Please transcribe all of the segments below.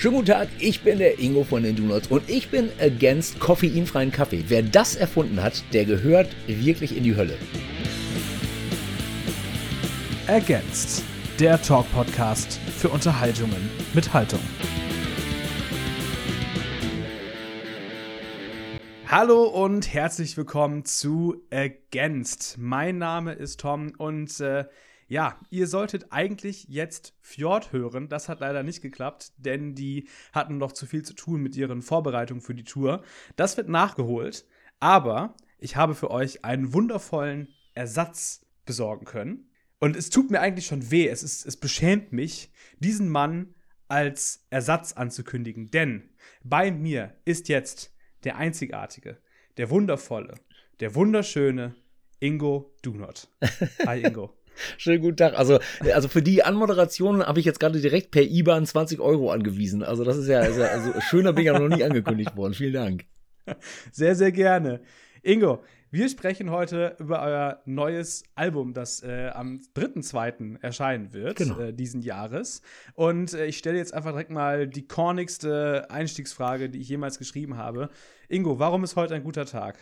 Schönen guten Tag, ich bin der Ingo von den Donuts und ich bin against koffeinfreien Kaffee. Wer das erfunden hat, der gehört wirklich in die Hölle. Against, der Talk-Podcast für Unterhaltungen mit Haltung. Hallo und herzlich willkommen zu Against. Mein Name ist Tom und äh, ja, ihr solltet eigentlich jetzt Fjord hören. Das hat leider nicht geklappt, denn die hatten noch zu viel zu tun mit ihren Vorbereitungen für die Tour. Das wird nachgeholt, aber ich habe für euch einen wundervollen Ersatz besorgen können. Und es tut mir eigentlich schon weh, es, ist, es beschämt mich, diesen Mann als Ersatz anzukündigen. Denn bei mir ist jetzt der einzigartige, der wundervolle, der wunderschöne Ingo Dunot. Hi Ingo. Schönen guten Tag. Also, also für die Anmoderation habe ich jetzt gerade direkt per IBAN 20 Euro angewiesen. Also das ist ja, ist ja also schöner bin ich ja noch nie angekündigt worden. Vielen Dank. Sehr, sehr gerne. Ingo, wir sprechen heute über euer neues Album, das äh, am 3.2. erscheinen wird, genau. äh, diesen Jahres. Und äh, ich stelle jetzt einfach direkt mal die kornigste Einstiegsfrage, die ich jemals geschrieben habe. Ingo, warum ist heute ein guter Tag?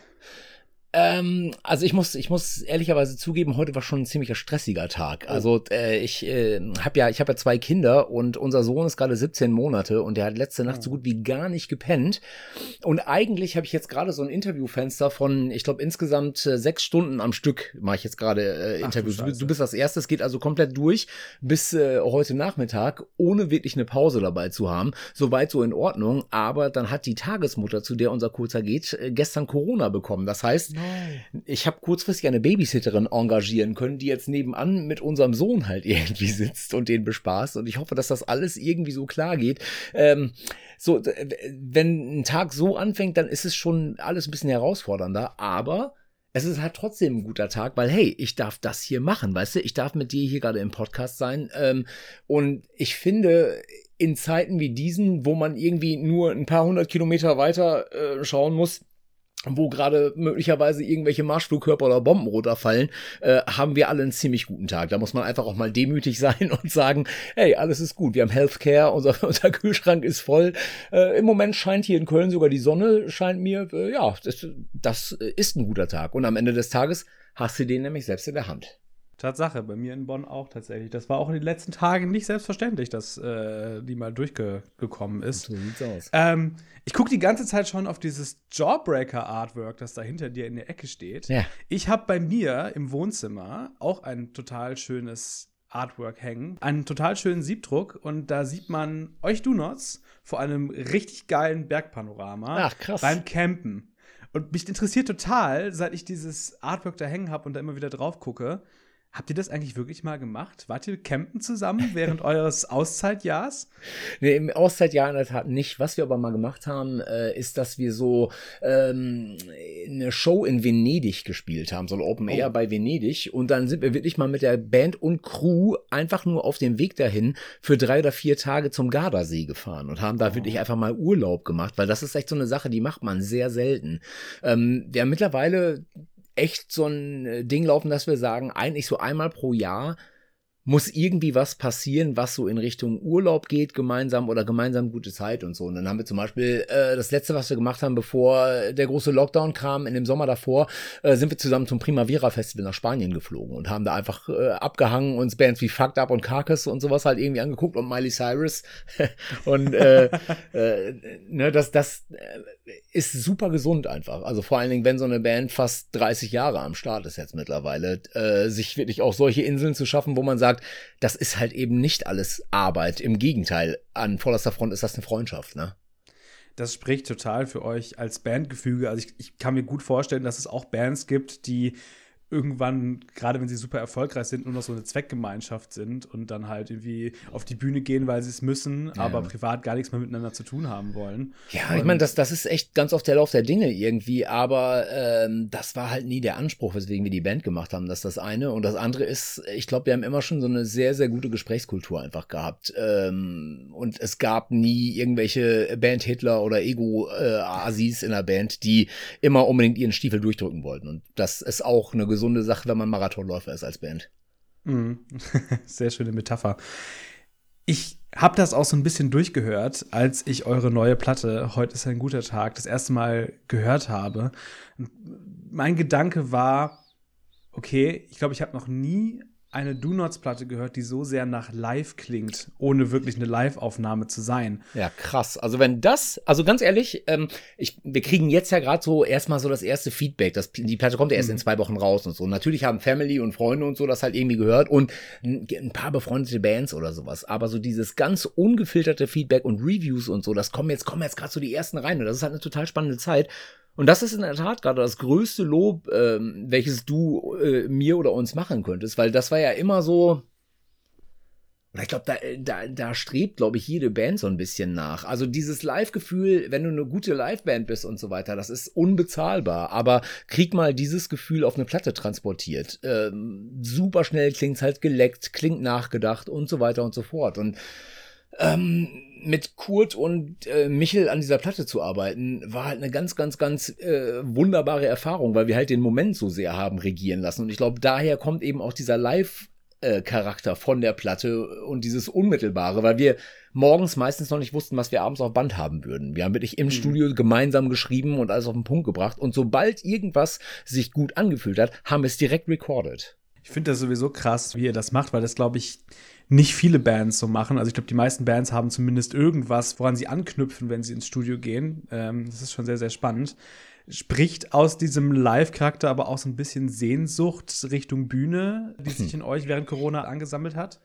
Ähm, also ich muss, ich muss ehrlicherweise zugeben, heute war schon ein ziemlicher stressiger Tag. Oh. Also äh, ich äh, habe ja, ich habe ja zwei Kinder und unser Sohn ist gerade 17 Monate und der hat letzte Nacht oh. so gut wie gar nicht gepennt. Und eigentlich habe ich jetzt gerade so ein Interviewfenster von, ich glaube insgesamt äh, sechs Stunden am Stück mache ich jetzt gerade äh, Interviews. Du, du, bist das erste, es geht also komplett durch bis äh, heute Nachmittag, ohne wirklich eine Pause dabei zu haben. Soweit so in Ordnung. Aber dann hat die Tagesmutter, zu der unser Kurzer geht, äh, gestern Corona bekommen. Das heißt ich habe kurzfristig eine Babysitterin engagieren können, die jetzt nebenan mit unserem Sohn halt irgendwie sitzt und den bespaßt. Und ich hoffe, dass das alles irgendwie so klar geht. Ähm, so, wenn ein Tag so anfängt, dann ist es schon alles ein bisschen herausfordernder, aber es ist halt trotzdem ein guter Tag, weil hey, ich darf das hier machen, weißt du, ich darf mit dir hier gerade im Podcast sein. Ähm, und ich finde, in Zeiten wie diesen, wo man irgendwie nur ein paar hundert Kilometer weiter äh, schauen muss, wo gerade möglicherweise irgendwelche Marschflugkörper oder Bomben runterfallen, äh, haben wir alle einen ziemlich guten Tag. Da muss man einfach auch mal demütig sein und sagen, hey, alles ist gut. Wir haben Healthcare, unser, unser Kühlschrank ist voll. Äh, Im Moment scheint hier in Köln sogar die Sonne, scheint mir, äh, ja, das, das ist ein guter Tag. Und am Ende des Tages hast du den nämlich selbst in der Hand. Tatsache, bei mir in Bonn auch tatsächlich. Das war auch in den letzten Tagen nicht selbstverständlich, dass äh, die mal durchgekommen ist. So sieht's aus. Ähm, ich gucke die ganze Zeit schon auf dieses Jawbreaker-Artwork, das da hinter dir in der Ecke steht. Ja. Ich habe bei mir im Wohnzimmer auch ein total schönes Artwork hängen. Einen total schönen Siebdruck und da sieht man euch Donuts vor einem richtig geilen Bergpanorama Ach, krass. beim Campen. Und mich interessiert total, seit ich dieses Artwork da hängen habe und da immer wieder drauf gucke, Habt ihr das eigentlich wirklich mal gemacht? Wart ihr campen zusammen während eures Auszeitjahrs? Nee, im Auszeitjahr in der Tat nicht. Was wir aber mal gemacht haben, äh, ist, dass wir so ähm, eine Show in Venedig gespielt haben, so ein Open Air oh. bei Venedig. Und dann sind wir wirklich mal mit der Band und Crew einfach nur auf dem Weg dahin für drei oder vier Tage zum Gardasee gefahren und haben da oh. wirklich einfach mal Urlaub gemacht, weil das ist echt so eine Sache, die macht man sehr selten. Ähm, wir haben mittlerweile echt so ein äh, Ding laufen, dass wir sagen, eigentlich so einmal pro Jahr muss irgendwie was passieren, was so in Richtung Urlaub geht, gemeinsam oder gemeinsam gute Zeit und so. Und dann haben wir zum Beispiel äh, das letzte, was wir gemacht haben, bevor der große Lockdown kam, in dem Sommer davor, äh, sind wir zusammen zum Primavera Festival nach Spanien geflogen und haben da einfach äh, abgehangen, uns Bands wie Fucked Up und Carcass und sowas halt irgendwie angeguckt und Miley Cyrus. und äh, äh, ne, das, das äh, ist super gesund einfach. Also vor allen Dingen, wenn so eine Band fast 30 Jahre am Start ist jetzt mittlerweile, äh, sich wirklich auch solche Inseln zu schaffen, wo man sagt, sagt, das ist halt eben nicht alles Arbeit. Im Gegenteil, an vorderster Front ist das eine Freundschaft, ne? Das spricht total für euch als Bandgefüge. Also ich, ich kann mir gut vorstellen, dass es auch Bands gibt, die irgendwann, gerade wenn sie super erfolgreich sind, nur noch so eine Zweckgemeinschaft sind und dann halt irgendwie auf die Bühne gehen, weil sie es müssen, ja. aber privat gar nichts mehr miteinander zu tun haben wollen. Ja, und ich meine, das, das ist echt ganz oft der Lauf der Dinge irgendwie, aber ähm, das war halt nie der Anspruch, weswegen wir die Band gemacht haben. Das ist das eine. Und das andere ist, ich glaube, wir haben immer schon so eine sehr, sehr gute Gesprächskultur einfach gehabt. Ähm, und es gab nie irgendwelche Band-Hitler oder Ego-Asis äh, in der Band, die immer unbedingt ihren Stiefel durchdrücken wollten. Und das ist auch eine gesunde Sache, wenn man Marathonläufer ist als Band. Mhm. Sehr schöne Metapher. Ich habe das auch so ein bisschen durchgehört, als ich eure neue Platte Heute ist ein guter Tag das erste Mal gehört habe. Mein Gedanke war, okay, ich glaube, ich habe noch nie eine Do Nots Platte gehört, die so sehr nach Live klingt, ohne wirklich eine Live-Aufnahme zu sein. Ja, krass. Also wenn das, also ganz ehrlich, ähm, ich, wir kriegen jetzt ja gerade so erstmal so das erste Feedback. Das, die Platte kommt ja erst mhm. in zwei Wochen raus und so. Natürlich haben Family und Freunde und so das halt irgendwie gehört und ein, ein paar befreundete Bands oder sowas. Aber so dieses ganz ungefilterte Feedback und Reviews und so, das kommen jetzt, kommen jetzt gerade so die ersten rein. Und das ist halt eine total spannende Zeit. Und das ist in der Tat gerade das größte Lob, ähm, welches du äh, mir oder uns machen könntest, weil das war ja immer so. Oder ich glaube, da, da, da strebt, glaube ich, jede Band so ein bisschen nach. Also dieses Live-Gefühl, wenn du eine gute Live-Band bist und so weiter, das ist unbezahlbar. Aber krieg mal dieses Gefühl auf eine Platte transportiert. Ähm, super schnell klingt's halt geleckt, klingt nachgedacht und so weiter und so fort. Und ähm, mit Kurt und äh, Michel an dieser Platte zu arbeiten, war halt eine ganz, ganz, ganz äh, wunderbare Erfahrung, weil wir halt den Moment so sehr haben regieren lassen. Und ich glaube, daher kommt eben auch dieser Live- Charakter von der Platte und dieses Unmittelbare, weil wir morgens meistens noch nicht wussten, was wir abends auf Band haben würden. Wir haben wirklich im mhm. Studio gemeinsam geschrieben und alles auf den Punkt gebracht. Und sobald irgendwas sich gut angefühlt hat, haben wir es direkt recorded. Ich finde das sowieso krass, wie ihr das macht, weil das, glaube ich, nicht viele Bands so machen. Also ich glaube, die meisten Bands haben zumindest irgendwas, woran sie anknüpfen, wenn sie ins Studio gehen. Ähm, das ist schon sehr, sehr spannend. Spricht aus diesem Live-Charakter aber auch so ein bisschen Sehnsucht Richtung Bühne, die sich in euch während Corona angesammelt hat?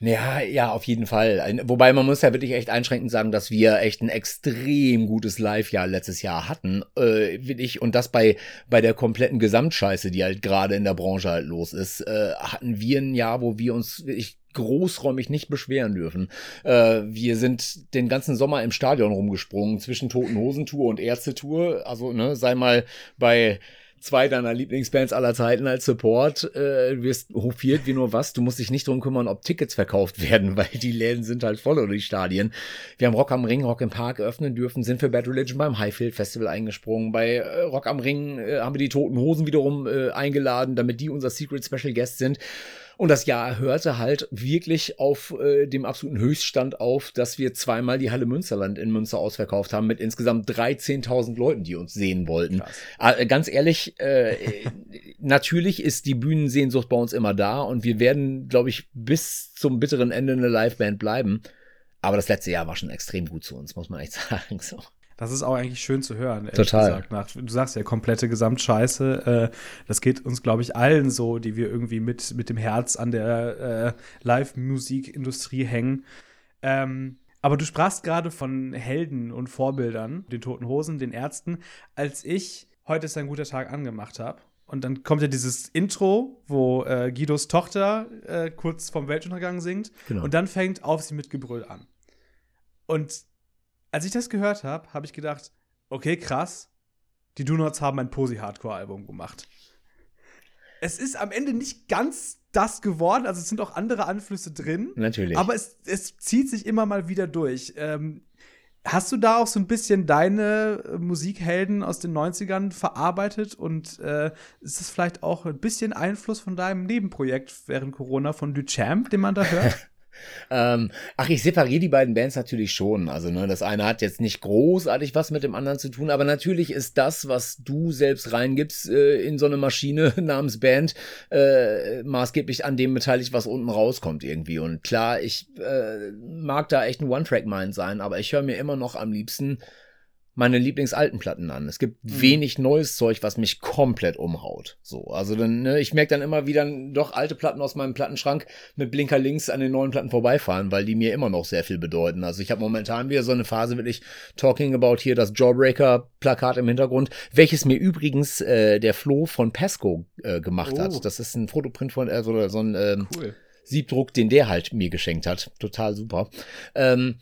Ja, ja, auf jeden Fall. Wobei man muss ja wirklich echt einschränkend sagen, dass wir echt ein extrem gutes Live-Jahr letztes Jahr hatten. Äh, ich, und das bei, bei der kompletten Gesamtscheiße, die halt gerade in der Branche halt los ist, äh, hatten wir ein Jahr, wo wir uns wirklich großräumig nicht beschweren dürfen. Äh, wir sind den ganzen Sommer im Stadion rumgesprungen zwischen Toten Hosentour und Ärztetour. Also, ne, sei mal bei zwei deiner Lieblingsbands aller Zeiten als Support. Äh, wirst hofiert wie nur was. Du musst dich nicht drum kümmern, ob Tickets verkauft werden, weil die Läden sind halt voll oder die Stadien. Wir haben Rock am Ring, Rock im Park öffnen dürfen, sind für Bad Religion beim Highfield Festival eingesprungen. Bei äh, Rock am Ring äh, haben wir die Toten Hosen wiederum äh, eingeladen, damit die unser Secret Special Guest sind. Und das Jahr hörte halt wirklich auf äh, dem absoluten Höchststand auf, dass wir zweimal die Halle Münsterland in Münster ausverkauft haben mit insgesamt 13.000 Leuten, die uns sehen wollten. Äh, ganz ehrlich, äh, natürlich ist die Bühnensehnsucht bei uns immer da und wir werden, glaube ich, bis zum bitteren Ende eine Liveband bleiben. Aber das letzte Jahr war schon extrem gut zu uns, muss man echt sagen. So. Das ist auch eigentlich schön zu hören. Total. Gesagt. Nach, du sagst ja, komplette Gesamtscheiße. Äh, das geht uns, glaube ich, allen so, die wir irgendwie mit, mit dem Herz an der äh, Live-Musikindustrie hängen. Ähm, aber du sprachst gerade von Helden und Vorbildern, den Toten Hosen, den Ärzten. Als ich heute ist ein guter Tag angemacht habe, und dann kommt ja dieses Intro, wo äh, Guidos Tochter äh, kurz vom Weltuntergang singt. Genau. Und dann fängt Auf sie mit Gebrüll an. Und als ich das gehört habe, habe ich gedacht, okay, krass, die Do-Nots haben ein Posi-Hardcore-Album gemacht. Es ist am Ende nicht ganz das geworden, also es sind auch andere Anflüsse drin. Natürlich. Aber es, es zieht sich immer mal wieder durch. Ähm, hast du da auch so ein bisschen deine äh, Musikhelden aus den 90ern verarbeitet und äh, ist das vielleicht auch ein bisschen Einfluss von deinem Nebenprojekt während Corona von Duchamp, den man da hört? ähm, ach, ich separiere die beiden Bands natürlich schon. Also, ne, das eine hat jetzt nicht großartig was mit dem anderen zu tun, aber natürlich ist das, was du selbst reingibst äh, in so eine Maschine namens Band, äh, maßgeblich an dem beteiligt, was unten rauskommt irgendwie. Und klar, ich äh, mag da echt ein One-Track-Mind sein, aber ich höre mir immer noch am liebsten meine Lieblingsalten Platten an. Es gibt mhm. wenig neues Zeug, was mich komplett umhaut. So, also dann, ne, ich merke dann immer wieder doch alte Platten aus meinem Plattenschrank mit Blinker links an den neuen Platten vorbeifahren, weil die mir immer noch sehr viel bedeuten. Also ich habe momentan wieder so eine Phase, wirklich Talking About hier das Jawbreaker-Plakat im Hintergrund, welches mir übrigens äh, der Flo von Pesco äh, gemacht oh. hat. Das ist ein Fotoprint von, äh, so, so ein ähm, cool. Siebdruck, den der halt mir geschenkt hat. Total super. Ähm,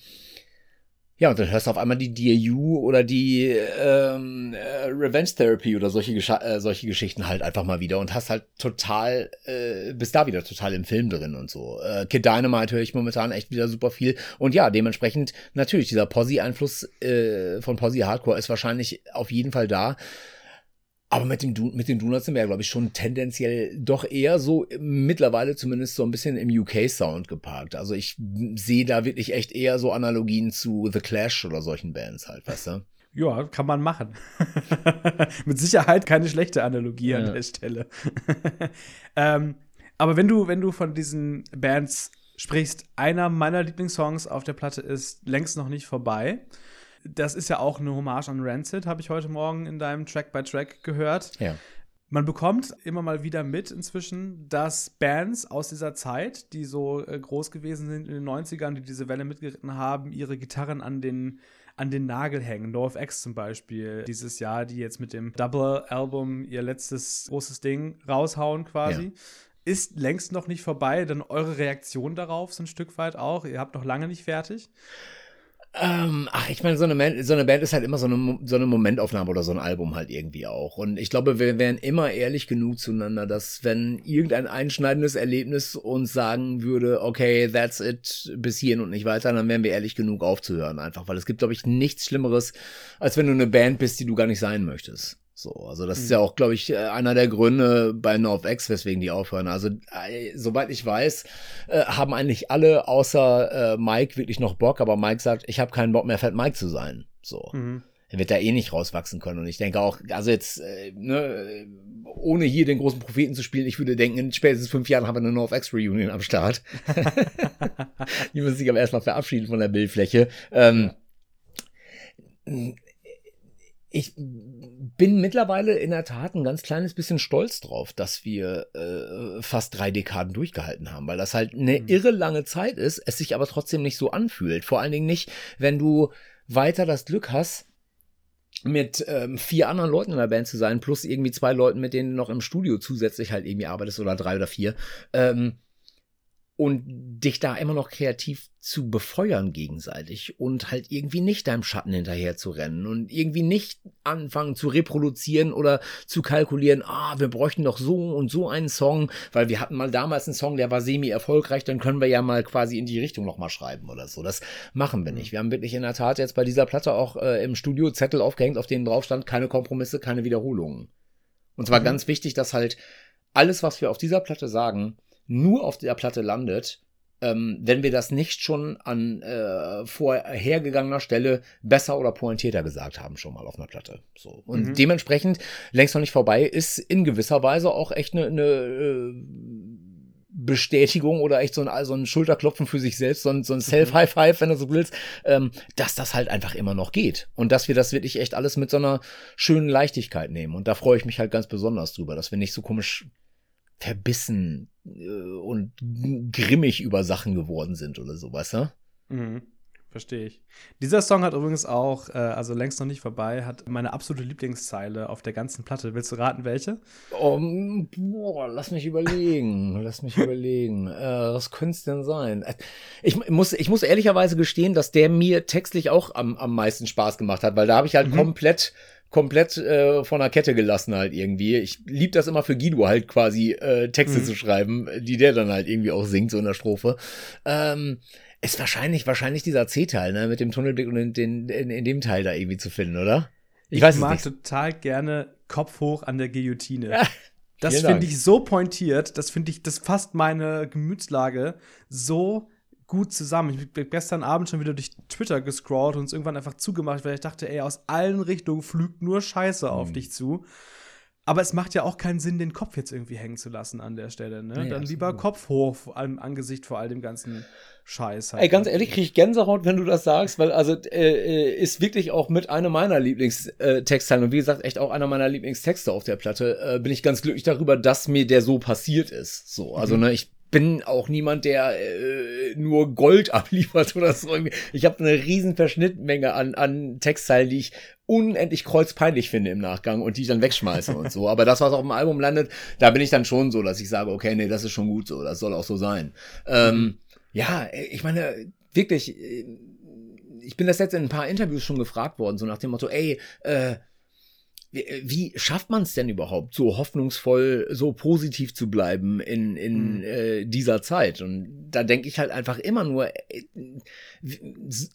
ja, und dann hörst du auf einmal die DAU oder die ähm, äh, Revenge Therapy oder solche, Gesch äh, solche Geschichten halt einfach mal wieder und hast halt total, äh, bist da wieder total im Film drin und so. Äh, Kid Dynamite höre ich momentan echt wieder super viel. Und ja, dementsprechend natürlich, dieser Posse-Einfluss äh, von Posse Hardcore ist wahrscheinlich auf jeden Fall da. Aber mit, dem, mit den Donuts sind wir ja, glaube ich, schon tendenziell doch eher so mittlerweile zumindest so ein bisschen im UK-Sound geparkt. Also ich sehe da wirklich echt eher so Analogien zu The Clash oder solchen Bands halt, weißt du? Ja, kann man machen. mit Sicherheit keine schlechte Analogie ja. an der Stelle. ähm, aber wenn du, wenn du von diesen Bands sprichst, einer meiner Lieblingssongs auf der Platte ist längst noch nicht vorbei das ist ja auch eine Hommage an Rancid, habe ich heute Morgen in deinem Track by Track gehört. Ja. Man bekommt immer mal wieder mit inzwischen, dass Bands aus dieser Zeit, die so äh, groß gewesen sind in den 90ern, die diese Welle mitgeritten haben, ihre Gitarren an den, an den Nagel hängen. NoFX zum Beispiel dieses Jahr, die jetzt mit dem Double-Album ihr letztes großes Ding raushauen quasi. Ja. Ist längst noch nicht vorbei, denn eure Reaktion darauf so ein Stück weit auch. Ihr habt noch lange nicht fertig. Ähm, ach, ich meine, so eine, Band, so eine Band ist halt immer so eine, so eine Momentaufnahme oder so ein Album halt irgendwie auch. Und ich glaube, wir wären immer ehrlich genug zueinander, dass wenn irgendein einschneidendes Erlebnis uns sagen würde, okay, that's it, bis hierhin und nicht weiter, dann wären wir ehrlich genug aufzuhören einfach. Weil es gibt, glaube ich, nichts Schlimmeres, als wenn du eine Band bist, die du gar nicht sein möchtest. So, also das mhm. ist ja auch, glaube ich, äh, einer der Gründe bei NorthX, weswegen die aufhören. Also, äh, soweit ich weiß, äh, haben eigentlich alle außer äh, Mike wirklich noch Bock, aber Mike sagt, ich habe keinen Bock mehr, Fat Mike zu sein. So. Mhm. Er wird da eh nicht rauswachsen können. Und ich denke auch, also jetzt, ne, ohne hier den großen Propheten zu spielen, ich würde denken, in spätestens fünf Jahren haben wir eine NorthX Reunion am Start. die müssen sich aber erstmal verabschieden von der Bildfläche. Ähm, ich bin mittlerweile in der Tat ein ganz kleines bisschen stolz drauf, dass wir äh, fast drei Dekaden durchgehalten haben, weil das halt eine mhm. irre lange Zeit ist, es sich aber trotzdem nicht so anfühlt. Vor allen Dingen nicht, wenn du weiter das Glück hast, mit ähm, vier anderen Leuten in der Band zu sein, plus irgendwie zwei Leuten, mit denen du noch im Studio zusätzlich halt irgendwie arbeitest oder drei oder vier. Ähm, und dich da immer noch kreativ zu befeuern gegenseitig und halt irgendwie nicht deinem Schatten hinterher zu rennen und irgendwie nicht anfangen zu reproduzieren oder zu kalkulieren, ah, wir bräuchten doch so und so einen Song, weil wir hatten mal damals einen Song, der war semi erfolgreich, dann können wir ja mal quasi in die Richtung nochmal schreiben oder so. Das machen wir nicht. Wir haben wirklich in der Tat jetzt bei dieser Platte auch äh, im Studio Zettel aufgehängt, auf denen drauf stand, keine Kompromisse, keine Wiederholungen. Und zwar mhm. ganz wichtig, dass halt alles, was wir auf dieser Platte sagen, nur auf der Platte landet, ähm, wenn wir das nicht schon an äh, vorhergegangener Stelle besser oder pointierter gesagt haben, schon mal auf einer Platte. So. Und mhm. dementsprechend, längst noch nicht vorbei, ist in gewisser Weise auch echt eine, eine äh, Bestätigung oder echt so ein, so ein Schulterklopfen für sich selbst, so ein, so ein mhm. Self-High-Five, wenn du so willst, ähm, dass das halt einfach immer noch geht. Und dass wir das wirklich echt alles mit so einer schönen Leichtigkeit nehmen. Und da freue ich mich halt ganz besonders drüber, dass wir nicht so komisch verbissen äh, und grimmig über Sachen geworden sind oder sowas, ja? Mhm. Verstehe ich. Dieser Song hat übrigens auch, äh, also längst noch nicht vorbei, hat meine absolute Lieblingszeile auf der ganzen Platte. Willst du raten, welche? Um, boah, lass mich überlegen. lass mich überlegen. Äh, was könnte es denn sein? Äh, ich muss, ich muss ehrlicherweise gestehen, dass der mir textlich auch am, am meisten Spaß gemacht hat, weil da habe ich halt mhm. komplett komplett äh, von der Kette gelassen halt irgendwie. Ich lieb das immer für Guido halt quasi äh, Texte mhm. zu schreiben, die der dann halt irgendwie auch singt so in der Strophe. Ähm, ist wahrscheinlich wahrscheinlich dieser C-Teil, ne, mit dem Tunnelblick und in, den, in, in dem Teil da irgendwie zu finden, oder? Ich, ich weiß mag total gerne Kopf hoch an der Guillotine. Ja. Das finde ich so pointiert, das finde ich, das fasst meine Gemütslage so gut zusammen. Ich bin gestern Abend schon wieder durch Twitter gescrollt und es irgendwann einfach zugemacht, weil ich dachte, ey, aus allen Richtungen flügt nur Scheiße auf mhm. dich zu. Aber es macht ja auch keinen Sinn, den Kopf jetzt irgendwie hängen zu lassen an der Stelle. Ne? Nee, Dann lieber Kopf hoch im Angesicht vor all dem ganzen Scheiß. Halt. Ey, ganz ehrlich, kriege ich Gänsehaut, wenn du das sagst, weil also äh, äh ist wirklich auch mit einer meiner Lieblingstextteilen und wie gesagt, echt auch einer meiner Lieblingstexte auf der Platte. Äh, bin ich ganz glücklich darüber, dass mir der so passiert ist. So, also mhm. ne, ich bin auch niemand, der äh, nur Gold abliefert oder so. Ich habe eine riesen Verschnittmenge an, an Textzeilen, die ich unendlich kreuzpeinlich finde im Nachgang und die ich dann wegschmeiße und so. Aber das, was auf dem Album landet, da bin ich dann schon so, dass ich sage, okay, nee, das ist schon gut so, das soll auch so sein. Ähm, mhm. ja, ich meine, wirklich, ich bin das jetzt in ein paar Interviews schon gefragt worden, so nach dem Motto, ey, äh, wie schafft man es denn überhaupt, so hoffnungsvoll, so positiv zu bleiben in, in mhm. äh, dieser Zeit? Und da denke ich halt einfach immer nur, äh,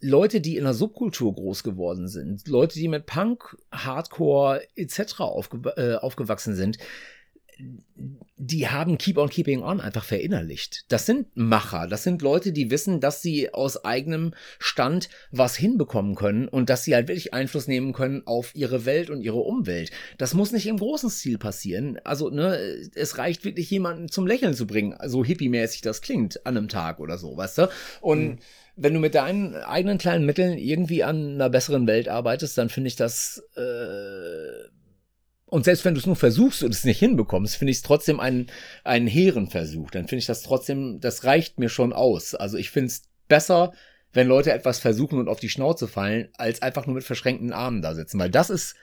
Leute, die in einer Subkultur groß geworden sind, Leute, die mit Punk, Hardcore etc. Aufge äh, aufgewachsen sind, die haben Keep on Keeping On einfach verinnerlicht. Das sind Macher, das sind Leute, die wissen, dass sie aus eigenem Stand was hinbekommen können und dass sie halt wirklich Einfluss nehmen können auf ihre Welt und ihre Umwelt. Das muss nicht im großen Stil passieren. Also, ne, es reicht wirklich jemanden zum Lächeln zu bringen, so hippie-mäßig das klingt, an einem Tag oder so, weißt du? Und mhm wenn du mit deinen eigenen kleinen Mitteln irgendwie an einer besseren Welt arbeitest, dann finde ich das äh, und selbst wenn du es nur versuchst und es nicht hinbekommst, finde ich es trotzdem einen, einen hehren Versuch. Dann finde ich das trotzdem, das reicht mir schon aus. Also ich finde es besser, wenn Leute etwas versuchen und auf die Schnauze fallen, als einfach nur mit verschränkten Armen da sitzen. Weil das ist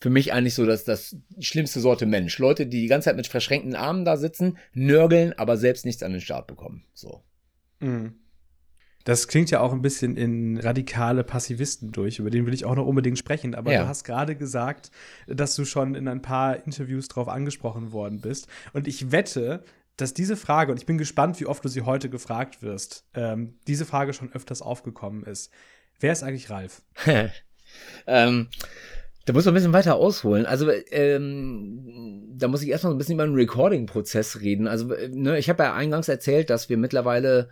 für mich eigentlich so das, das schlimmste Sorte Mensch. Leute, die die ganze Zeit mit verschränkten Armen da sitzen, nörgeln, aber selbst nichts an den Start bekommen. So. Mhm. Das klingt ja auch ein bisschen in radikale Passivisten durch, über den will ich auch noch unbedingt sprechen. Aber ja. du hast gerade gesagt, dass du schon in ein paar Interviews drauf angesprochen worden bist. Und ich wette, dass diese Frage, und ich bin gespannt, wie oft du sie heute gefragt wirst, ähm, diese Frage schon öfters aufgekommen ist. Wer ist eigentlich Ralf? ähm, da muss man ein bisschen weiter ausholen. Also, ähm, da muss ich erstmal ein bisschen über den Recording-Prozess reden. Also, äh, ne, ich habe ja eingangs erzählt, dass wir mittlerweile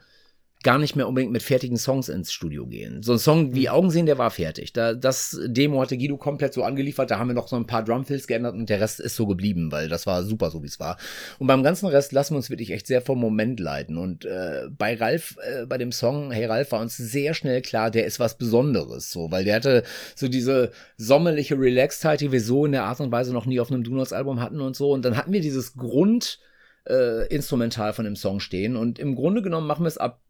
gar nicht mehr unbedingt mit fertigen Songs ins Studio gehen. So ein Song wie mhm. Augen sehen, der war fertig. Da, das Demo hatte Guido komplett so angeliefert. Da haben wir noch so ein paar Drumfills geändert und der Rest ist so geblieben, weil das war super, so wie es war. Und beim ganzen Rest lassen wir uns wirklich echt sehr vom Moment leiten. Und äh, bei Ralf, äh, bei dem Song Hey Ralf, war uns sehr schnell klar, der ist was Besonderes, so, weil der hatte so diese sommerliche Relaxedheit, die wir so in der Art und Weise noch nie auf einem Donuts-Album hatten und so. Und dann hatten wir dieses Grund, äh, Instrumental von dem Song stehen. Und im Grunde genommen machen wir es ab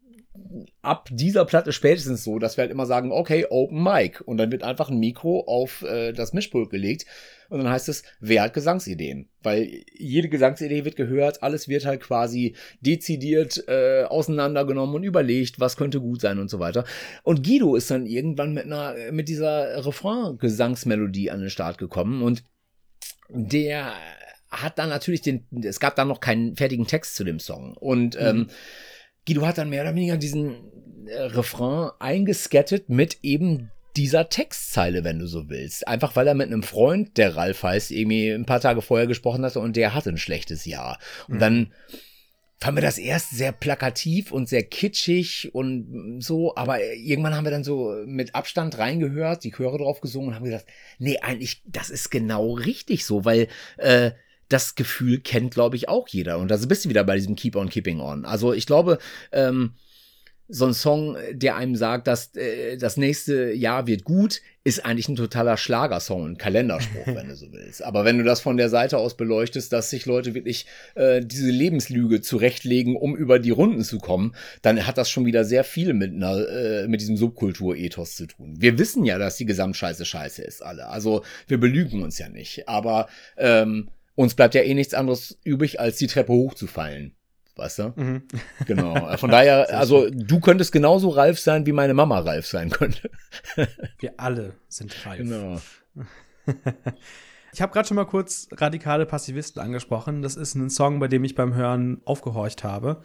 ab dieser Platte spätestens so, dass wir halt immer sagen, okay, Open Mic. Und dann wird einfach ein Mikro auf äh, das Mischpult gelegt. Und dann heißt es, wer hat Gesangsideen? Weil jede Gesangsidee wird gehört, alles wird halt quasi dezidiert äh, auseinandergenommen und überlegt, was könnte gut sein und so weiter. Und Guido ist dann irgendwann mit einer, mit dieser Refrain-Gesangsmelodie an den Start gekommen und der hat dann natürlich den, es gab dann noch keinen fertigen Text zu dem Song. Und ähm, mhm. Guido hat dann mehr oder weniger diesen äh, Refrain eingeskettet mit eben dieser Textzeile, wenn du so willst. Einfach weil er mit einem Freund, der Ralf heißt, irgendwie ein paar Tage vorher gesprochen hatte und der hatte ein schlechtes Jahr. Und mhm. dann fanden wir das erst sehr plakativ und sehr kitschig und so, aber irgendwann haben wir dann so mit Abstand reingehört, die Chöre drauf gesungen und haben gesagt, nee, eigentlich, das ist genau richtig so, weil äh, das Gefühl kennt, glaube ich, auch jeder. Und da bist du wieder bei diesem Keep on Keeping on. Also ich glaube, ähm, so ein Song, der einem sagt, dass äh, das nächste Jahr wird gut, ist eigentlich ein totaler Schlagersong, ein Kalenderspruch, wenn du so willst. Aber wenn du das von der Seite aus beleuchtest, dass sich Leute wirklich äh, diese Lebenslüge zurechtlegen, um über die Runden zu kommen, dann hat das schon wieder sehr viel mit einer, äh, mit diesem Subkulturethos zu tun. Wir wissen ja, dass die Gesamtscheiße scheiße ist, alle. Also wir belügen uns ja nicht. Aber ähm, uns bleibt ja eh nichts anderes übrig, als die Treppe hochzufallen. Weißt du? Mhm. Genau. Von daher, also du könntest genauso Ralf sein, wie meine Mama Ralf sein könnte. Wir alle sind Ralf. Genau. Ich habe gerade schon mal kurz radikale Passivisten angesprochen. Das ist ein Song, bei dem ich beim Hören aufgehorcht habe.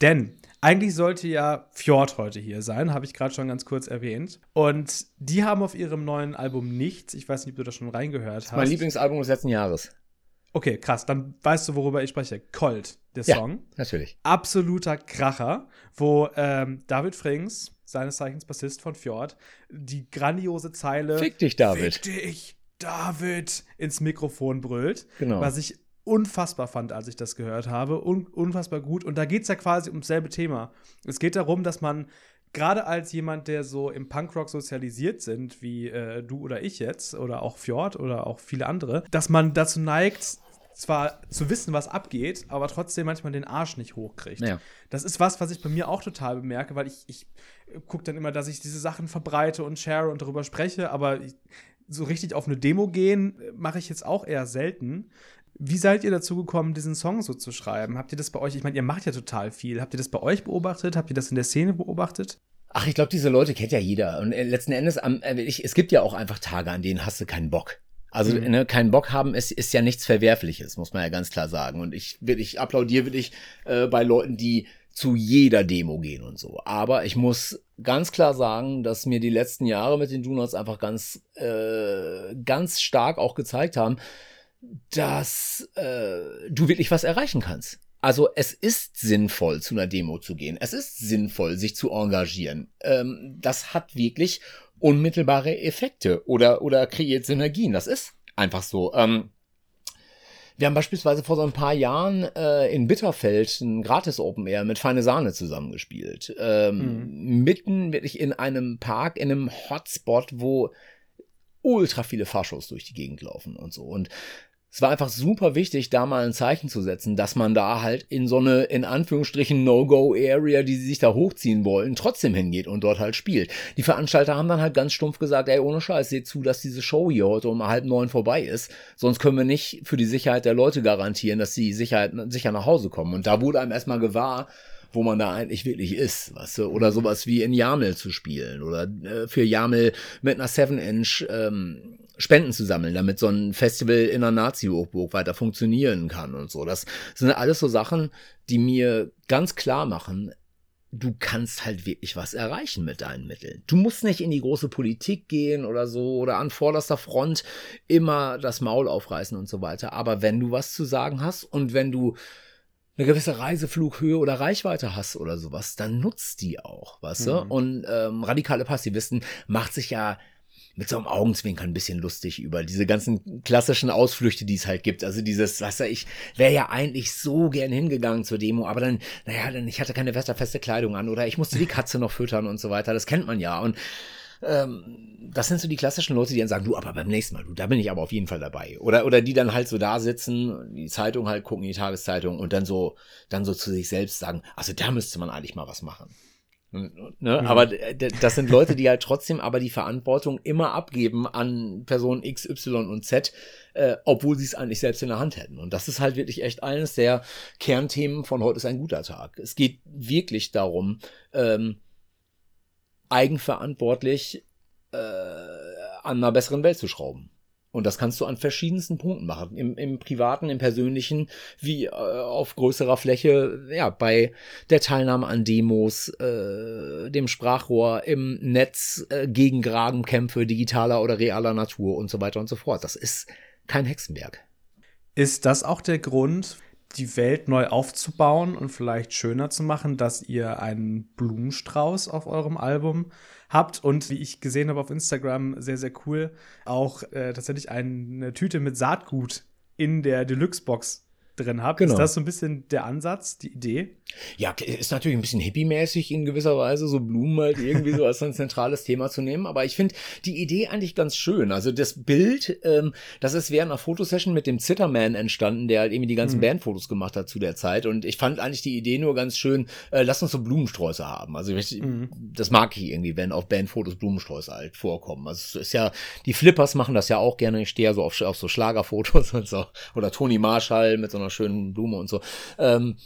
Denn eigentlich sollte ja Fjord heute hier sein, habe ich gerade schon ganz kurz erwähnt. Und die haben auf ihrem neuen Album nichts. Ich weiß nicht, ob du das schon reingehört hast. Mein Lieblingsalbum des letzten Jahres. Okay, krass. Dann weißt du, worüber ich spreche. Cold, der Song. Ja, natürlich. Absoluter Kracher, wo ähm, David Frings, seines Zeichens Bassist von Fjord, die grandiose Zeile Fick dich, David. Fick dich, David, ins Mikrofon brüllt. Genau. Was ich unfassbar fand, als ich das gehört habe. Un unfassbar gut. Und da geht es ja quasi ums selbe Thema. Es geht darum, dass man gerade als jemand, der so im Punkrock sozialisiert sind, wie äh, du oder ich jetzt, oder auch Fjord oder auch viele andere, dass man dazu neigt, zwar zu wissen, was abgeht, aber trotzdem manchmal den Arsch nicht hochkriegt. Ja. Das ist was, was ich bei mir auch total bemerke, weil ich, ich gucke dann immer, dass ich diese Sachen verbreite und share und darüber spreche, aber ich, so richtig auf eine Demo gehen mache ich jetzt auch eher selten. Wie seid ihr dazu gekommen, diesen Song so zu schreiben? Habt ihr das bei euch, ich meine, ihr macht ja total viel. Habt ihr das bei euch beobachtet? Habt ihr das in der Szene beobachtet? Ach, ich glaube, diese Leute kennt ja jeder. Und äh, letzten Endes, äh, ich, es gibt ja auch einfach Tage, an denen hast du keinen Bock. Also mhm. ne, keinen Bock haben ist, ist ja nichts Verwerfliches, muss man ja ganz klar sagen. Und ich will, ich applaudiere wirklich äh, bei Leuten, die zu jeder Demo gehen und so. Aber ich muss ganz klar sagen, dass mir die letzten Jahre mit den Donuts einfach ganz, äh, ganz stark auch gezeigt haben, dass äh, du wirklich was erreichen kannst. Also es ist sinnvoll, zu einer Demo zu gehen. Es ist sinnvoll, sich zu engagieren. Ähm, das hat wirklich unmittelbare Effekte oder, oder kreiert Synergien. Das ist einfach so. Ähm, wir haben beispielsweise vor so ein paar Jahren äh, in Bitterfeld ein gratis Open Air mit Feine Sahne zusammengespielt. Ähm, mhm. Mitten wirklich in einem Park, in einem Hotspot, wo ultra viele Fahrshows durch die Gegend laufen und so. Und es war einfach super wichtig, da mal ein Zeichen zu setzen, dass man da halt in so eine, in Anführungsstrichen, No-Go-Area, die sie sich da hochziehen wollen, trotzdem hingeht und dort halt spielt. Die Veranstalter haben dann halt ganz stumpf gesagt, ey, ohne Scheiß, seht zu, dass diese Show hier heute um halb neun vorbei ist. Sonst können wir nicht für die Sicherheit der Leute garantieren, dass sie Sicherheit, sicher nach Hause kommen. Und da wurde einem erstmal gewahr, wo man da eigentlich wirklich ist, weißt du? Oder sowas wie in Jamel zu spielen oder äh, für Jamel mit einer 7-Inch ähm, Spenden zu sammeln, damit so ein Festival in einer Nazi-Hochburg weiter funktionieren kann und so. Das sind alles so Sachen, die mir ganz klar machen, du kannst halt wirklich was erreichen mit deinen Mitteln. Du musst nicht in die große Politik gehen oder so oder an vorderster Front immer das Maul aufreißen und so weiter. Aber wenn du was zu sagen hast und wenn du eine gewisse Reiseflughöhe oder Reichweite hast oder sowas, dann nutzt die auch, weißt mhm. du? Und ähm, radikale Passivisten macht sich ja mit so einem Augenzwinkern ein bisschen lustig über diese ganzen klassischen Ausflüchte, die es halt gibt. Also dieses, was du, ich wäre ja eigentlich so gern hingegangen zur Demo, aber dann, naja, dann ich hatte keine wetterfeste Kleidung an oder ich musste die Katze noch füttern und so weiter. Das kennt man ja. Und ähm, das sind so die klassischen Leute, die dann sagen, du, aber beim nächsten Mal, du, da bin ich aber auf jeden Fall dabei. Oder, oder die dann halt so da sitzen, die Zeitung halt gucken, die Tageszeitung und dann so, dann so zu sich selbst sagen, also da müsste man eigentlich mal was machen. Ne? Mhm. Aber das sind Leute, die halt trotzdem aber die Verantwortung immer abgeben an Personen X, Y und Z, äh, obwohl sie es eigentlich selbst in der Hand hätten. Und das ist halt wirklich echt eines der Kernthemen von heute ist ein guter Tag. Es geht wirklich darum, ähm, eigenverantwortlich äh, an einer besseren Welt zu schrauben. Und das kannst du an verschiedensten Punkten machen. Im, im privaten, im persönlichen, wie äh, auf größerer Fläche, ja, bei der Teilnahme an Demos, äh, dem Sprachrohr, im Netz, äh, gegen Grabenkämpfe digitaler oder realer Natur und so weiter und so fort. Das ist kein Hexenwerk. Ist das auch der Grund, die Welt neu aufzubauen und vielleicht schöner zu machen, dass ihr einen Blumenstrauß auf eurem Album habt und wie ich gesehen habe auf Instagram, sehr, sehr cool, auch äh, tatsächlich eine Tüte mit Saatgut in der Deluxe-Box drin habt. Genau. Ist das so ein bisschen der Ansatz, die Idee? Ja, ist natürlich ein bisschen hippie-mäßig in gewisser Weise, so Blumen halt irgendwie so als ein zentrales Thema zu nehmen. Aber ich finde die Idee eigentlich ganz schön. Also das Bild, ähm, das ist während einer Fotosession mit dem Zitterman entstanden, der halt irgendwie die ganzen mhm. Bandfotos gemacht hat zu der Zeit. Und ich fand eigentlich die Idee nur ganz schön, äh, lass uns so Blumensträuße haben. Also ich, mhm. das mag ich irgendwie, wenn auf Bandfotos Blumensträuße halt vorkommen. Also es ist ja, die Flippers machen das ja auch gerne. Ich stehe ja so auf, auf so Schlagerfotos und so. Oder Toni Marshall mit so einer schönen Blume und so. Ähm,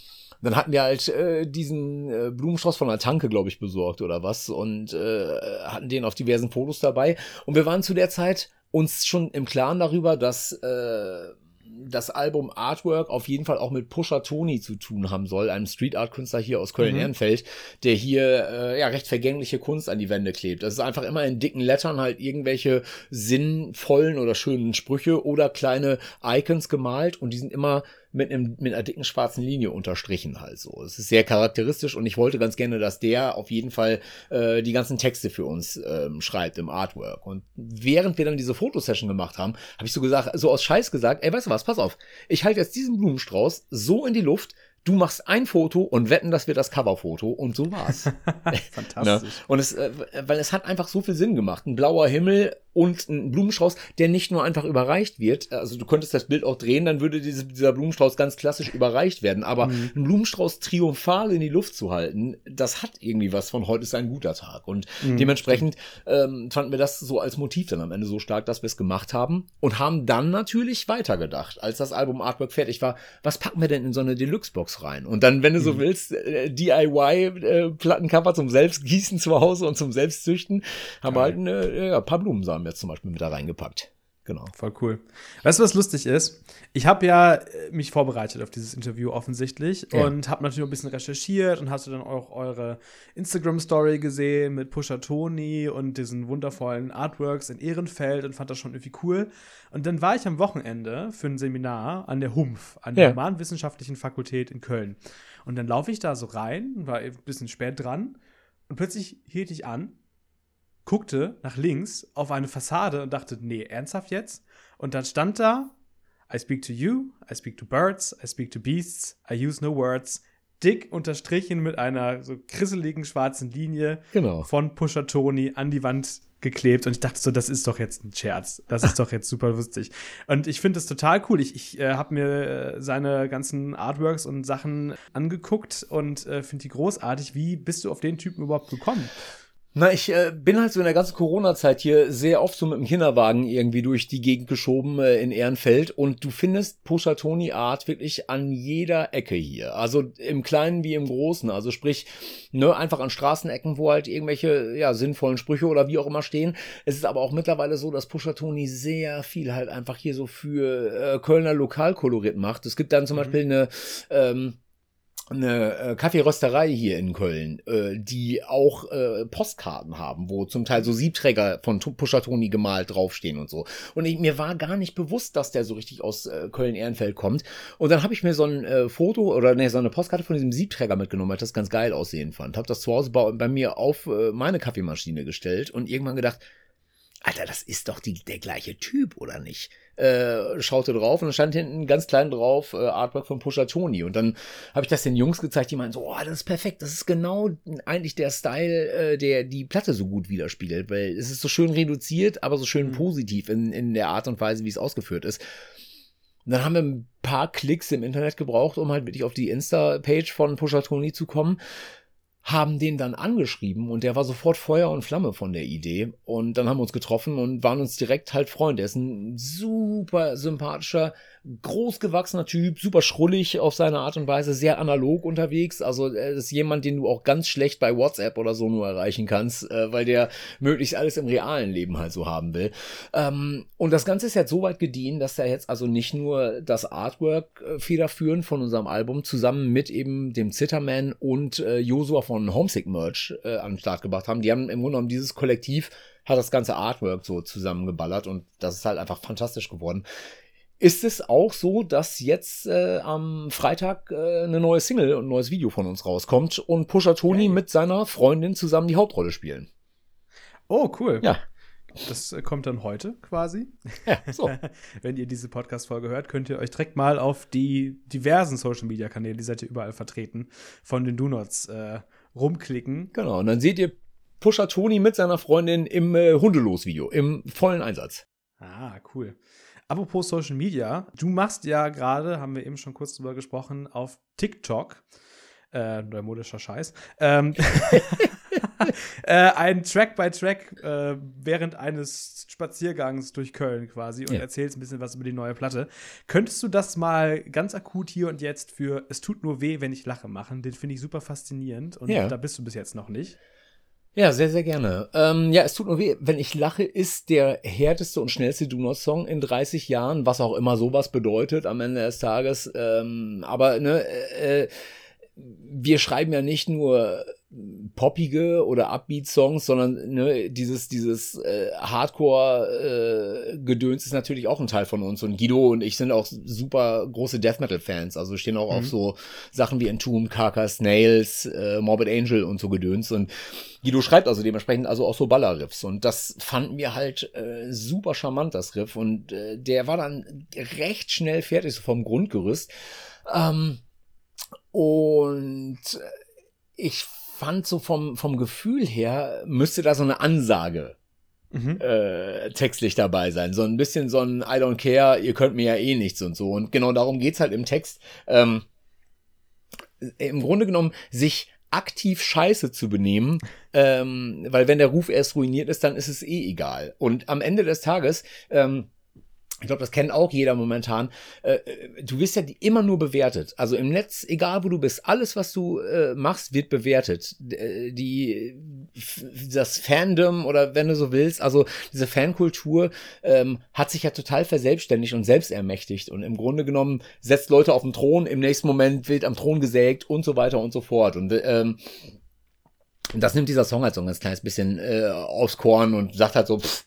dann hatten wir halt äh, diesen äh, Blumenstrauß von der Tanke, glaube ich, besorgt oder was und äh, hatten den auf diversen Fotos dabei. Und wir waren zu der Zeit uns schon im Klaren darüber, dass äh, das Album Artwork auf jeden Fall auch mit Pusher Tony zu tun haben soll, einem Street Art Künstler hier aus Köln-Ehrenfeld, mhm. der hier äh, ja recht vergängliche Kunst an die Wände klebt. Das ist einfach immer in dicken Lettern halt irgendwelche sinnvollen oder schönen Sprüche oder kleine Icons gemalt und die sind immer mit, einem, mit einer dicken schwarzen Linie unterstrichen halt so. Es ist sehr charakteristisch und ich wollte ganz gerne, dass der auf jeden Fall äh, die ganzen Texte für uns ähm, schreibt im Artwork. Und während wir dann diese Fotosession gemacht haben, habe ich so gesagt, so aus Scheiß gesagt, ey, weißt du was, pass auf, ich halte jetzt diesen Blumenstrauß so in die Luft, du machst ein Foto und wetten, das wird das Coverfoto und so war's. Fantastisch. ne? Und es, äh, weil es hat einfach so viel Sinn gemacht. Ein blauer Himmel und ein Blumenstrauß, der nicht nur einfach überreicht wird. Also du könntest das Bild auch drehen, dann würde diese, dieser Blumenstrauß ganz klassisch überreicht werden. Aber mhm. einen Blumenstrauß triumphal in die Luft zu halten, das hat irgendwie was von heute ist ein guter Tag. Und mhm. dementsprechend ähm, fanden wir das so als Motiv dann am Ende so stark, dass wir es gemacht haben und haben dann natürlich weitergedacht, als das Album Artwork fertig war. Was packen wir denn in so eine Deluxe-Box rein? Und dann, wenn du so mhm. willst, äh, DIY-Plattencover äh, zum Selbstgießen zu Hause und zum Selbstzüchten, haben wir halt eine, äh, ja, ein paar Blumensamen jetzt zum Beispiel mit da reingepackt. Genau. Voll cool. Weißt du, was lustig ist? Ich habe ja äh, mich vorbereitet auf dieses Interview offensichtlich ja. und habe natürlich ein bisschen recherchiert und hast du dann auch eure Instagram-Story gesehen mit Pusher Tony und diesen wundervollen Artworks in Ehrenfeld und fand das schon irgendwie cool. Und dann war ich am Wochenende für ein Seminar an der HUMF, an der ja. Humanwissenschaftlichen Fakultät in Köln. Und dann laufe ich da so rein, war ein bisschen spät dran und plötzlich hielt ich an guckte nach links auf eine Fassade und dachte, nee, ernsthaft jetzt? Und dann stand da, I speak to you, I speak to birds, I speak to beasts, I use no words. Dick unterstrichen mit einer so krisseligen schwarzen Linie genau. von Pusher Tony an die Wand geklebt und ich dachte so, das ist doch jetzt ein Scherz. Das ist doch jetzt super lustig. Und ich finde das total cool. Ich, ich äh, habe mir äh, seine ganzen Artworks und Sachen angeguckt und äh, finde die großartig. Wie bist du auf den Typen überhaupt gekommen? Na, ich äh, bin halt so in der ganzen Corona-Zeit hier sehr oft so mit dem Kinderwagen irgendwie durch die Gegend geschoben äh, in Ehrenfeld und du findest Pusha Tony Art wirklich an jeder Ecke hier. Also im Kleinen wie im Großen. Also sprich, ne, einfach an Straßenecken, wo halt irgendwelche, ja, sinnvollen Sprüche oder wie auch immer stehen. Es ist aber auch mittlerweile so, dass Pusha Tony sehr viel halt einfach hier so für äh, Kölner Lokalkolorit macht. Es gibt dann zum mhm. Beispiel eine, ähm, eine äh, Kaffeerösterei hier in Köln, äh, die auch äh, Postkarten haben, wo zum Teil so Siebträger von Pusher Tony gemalt draufstehen und so. Und ich, mir war gar nicht bewusst, dass der so richtig aus Köln-Ehrenfeld kommt. Und dann habe ich mir so ein Foto oder ne, so eine Postkarte von diesem Siebträger mitgenommen, weil ich das ganz geil aussehen fand. Habe das zu Hause bei, bei mir auf meine Kaffeemaschine gestellt und irgendwann gedacht, Alter, das ist doch die, der gleiche Typ, oder nicht? Äh, schaute drauf und dann stand hinten ganz klein drauf äh, Artwork von Pusha Tony. Und dann habe ich das den Jungs gezeigt, die meinen so, oh, das ist perfekt, das ist genau eigentlich der Style, äh, der die Platte so gut widerspiegelt, weil es ist so schön reduziert, aber so schön mhm. positiv in, in der Art und Weise, wie es ausgeführt ist. Und dann haben wir ein paar Klicks im Internet gebraucht, um halt wirklich auf die Insta-Page von Pusha Tony zu kommen haben den dann angeschrieben und der war sofort Feuer und Flamme von der Idee. Und dann haben wir uns getroffen und waren uns direkt halt Freunde. Er ist ein super sympathischer, großgewachsener Typ, super schrullig auf seine Art und Weise, sehr analog unterwegs. Also er ist jemand, den du auch ganz schlecht bei WhatsApp oder so nur erreichen kannst, äh, weil der möglichst alles im realen Leben halt so haben will. Ähm, und das Ganze ist jetzt so weit gediehen, dass er jetzt also nicht nur das Artwork äh, federführend von unserem Album zusammen mit eben dem Zitterman und äh, Josua von Homesick Merch äh, an den Start gebracht haben. Die haben im Grunde genommen dieses Kollektiv hat das ganze Artwork so zusammengeballert und das ist halt einfach fantastisch geworden. Ist es auch so, dass jetzt äh, am Freitag äh, eine neue Single und ein neues Video von uns rauskommt und Pusha Tony hey. mit seiner Freundin zusammen die Hauptrolle spielen? Oh, cool. Ja. Das äh, kommt dann heute quasi. Ja, so. Wenn ihr diese Podcast-Folge hört, könnt ihr euch direkt mal auf die diversen Social-Media-Kanäle, die seid ihr überall vertreten, von den Donuts äh, rumklicken. Genau, und dann seht ihr Pusha Tony mit seiner Freundin im äh, Hundelos-Video, im vollen Einsatz. Ah, cool. Apropos Social Media, du machst ja gerade, haben wir eben schon kurz drüber gesprochen, auf TikTok, äh, neumodischer Scheiß, ähm, äh, ein Track-by-Track äh, während eines Spaziergangs durch Köln quasi und ja. erzählst ein bisschen was über die neue Platte. Könntest du das mal ganz akut hier und jetzt für Es tut nur weh, wenn ich lache machen? Den finde ich super faszinierend und ja. da bist du bis jetzt noch nicht. Ja, sehr, sehr gerne. Ähm, ja, es tut nur weh, wenn ich lache, ist der härteste und schnellste Do-Not-Song in 30 Jahren, was auch immer sowas bedeutet am Ende des Tages. Ähm, aber ne, äh, wir schreiben ja nicht nur poppige oder Upbeat-Songs, sondern ne, dieses, dieses äh, Hardcore-Gedöns äh, ist natürlich auch ein Teil von uns. Und Guido und ich sind auch super große Death Metal-Fans. Also stehen auch mhm. auf so Sachen wie Entombed, Carcass, Snails, äh, Morbid Angel und so Gedöns. Und Guido schreibt also dementsprechend also auch so Ballerriffs. Und das fanden wir halt äh, super charmant, das Riff. Und äh, der war dann recht schnell fertig, so vom Grundgerüst. Ähm, und ich fand so vom, vom Gefühl her, müsste da so eine Ansage Mhm. Äh, textlich dabei sein. So ein bisschen so ein I don't care, ihr könnt mir ja eh nichts und so. Und genau darum geht's halt im Text. Ähm, Im Grunde genommen, sich aktiv scheiße zu benehmen, ähm, weil wenn der Ruf erst ruiniert ist, dann ist es eh egal. Und am Ende des Tages ähm, ich glaube, das kennt auch jeder momentan. Äh, äh, du wirst ja immer nur bewertet. Also im Netz, egal wo du bist, alles, was du äh, machst, wird bewertet. Die, das Fandom oder wenn du so willst, also diese Fankultur ähm, hat sich ja total verselbstständigt und selbst ermächtigt. Und im Grunde genommen setzt Leute auf den Thron, im nächsten Moment wird am Thron gesägt und so weiter und so fort. Und ähm, das nimmt dieser Song halt so ein ganz kleines bisschen äh, aufs Korn und sagt halt so, pff,